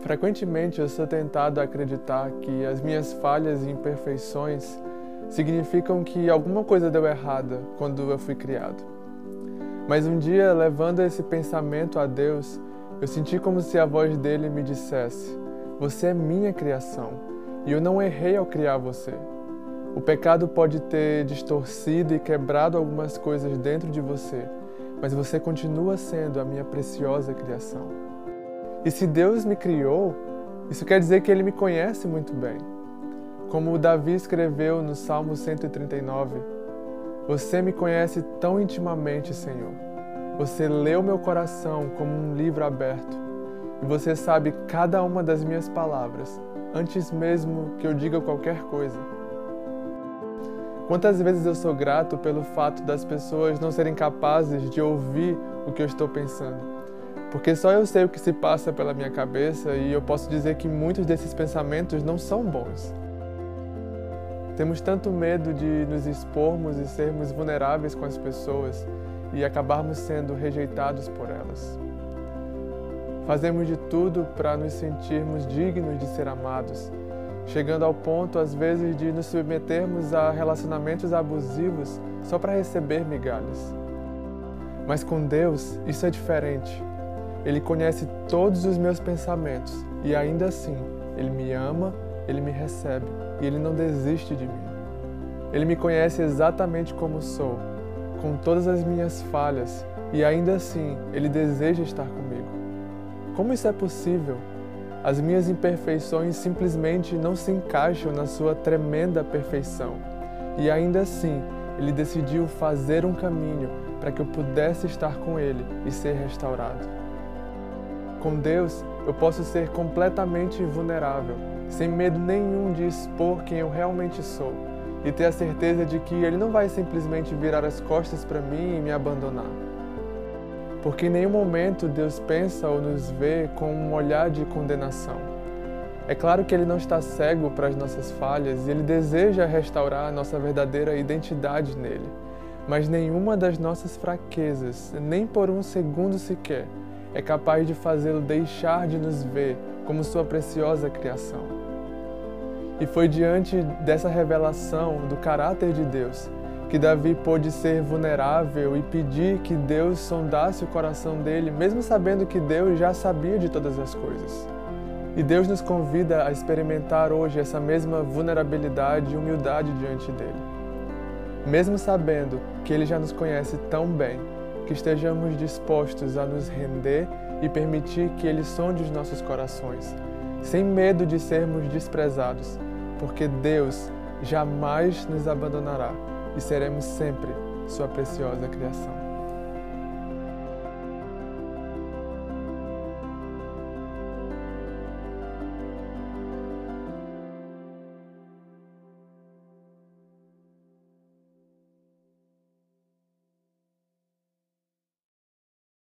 Frequentemente eu sou tentado a acreditar que as minhas falhas e imperfeições significam que alguma coisa deu errada quando eu fui criado. Mas um dia, levando esse pensamento a Deus, eu senti como se a voz dele me dissesse: Você é minha criação e eu não errei ao criar você. O pecado pode ter distorcido e quebrado algumas coisas dentro de você, mas você continua sendo a minha preciosa criação. E se Deus me criou, isso quer dizer que Ele me conhece muito bem. Como Davi escreveu no Salmo 139, Você me conhece tão intimamente, Senhor. Você leu meu coração como um livro aberto. E você sabe cada uma das minhas palavras, antes mesmo que eu diga qualquer coisa. Quantas vezes eu sou grato pelo fato das pessoas não serem capazes de ouvir o que eu estou pensando porque só eu sei o que se passa pela minha cabeça e eu posso dizer que muitos desses pensamentos não são bons. Temos tanto medo de nos expormos e sermos vulneráveis com as pessoas e acabarmos sendo rejeitados por elas. Fazemos de tudo para nos sentirmos dignos de ser amados, chegando ao ponto, às vezes, de nos submetermos a relacionamentos abusivos só para receber migalhas. Mas com Deus, isso é diferente. Ele conhece todos os meus pensamentos e ainda assim, Ele me ama, Ele me recebe e Ele não desiste de mim. Ele me conhece exatamente como sou, com todas as minhas falhas e ainda assim, Ele deseja estar comigo. Como isso é possível? As minhas imperfeições simplesmente não se encaixam na Sua tremenda perfeição. E ainda assim, Ele decidiu fazer um caminho para que eu pudesse estar com Ele e ser restaurado. Com Deus, eu posso ser completamente vulnerável, sem medo nenhum de expor quem eu realmente sou e ter a certeza de que Ele não vai simplesmente virar as costas para mim e me abandonar. Porque em nenhum momento Deus pensa ou nos vê com um olhar de condenação. É claro que Ele não está cego para as nossas falhas e Ele deseja restaurar a nossa verdadeira identidade nele. Mas nenhuma das nossas fraquezas, nem por um segundo sequer, é capaz de fazê-lo deixar de nos ver como sua preciosa criação. E foi diante dessa revelação do caráter de Deus que Davi pôde ser vulnerável e pedir que Deus sondasse o coração dele, mesmo sabendo que Deus já sabia de todas as coisas. E Deus nos convida a experimentar hoje essa mesma vulnerabilidade e humildade diante dele. Mesmo sabendo que ele já nos conhece tão bem que estejamos dispostos a nos render e permitir que Ele sonde os nossos corações, sem medo de sermos desprezados, porque Deus jamais nos abandonará e seremos sempre Sua preciosa criação.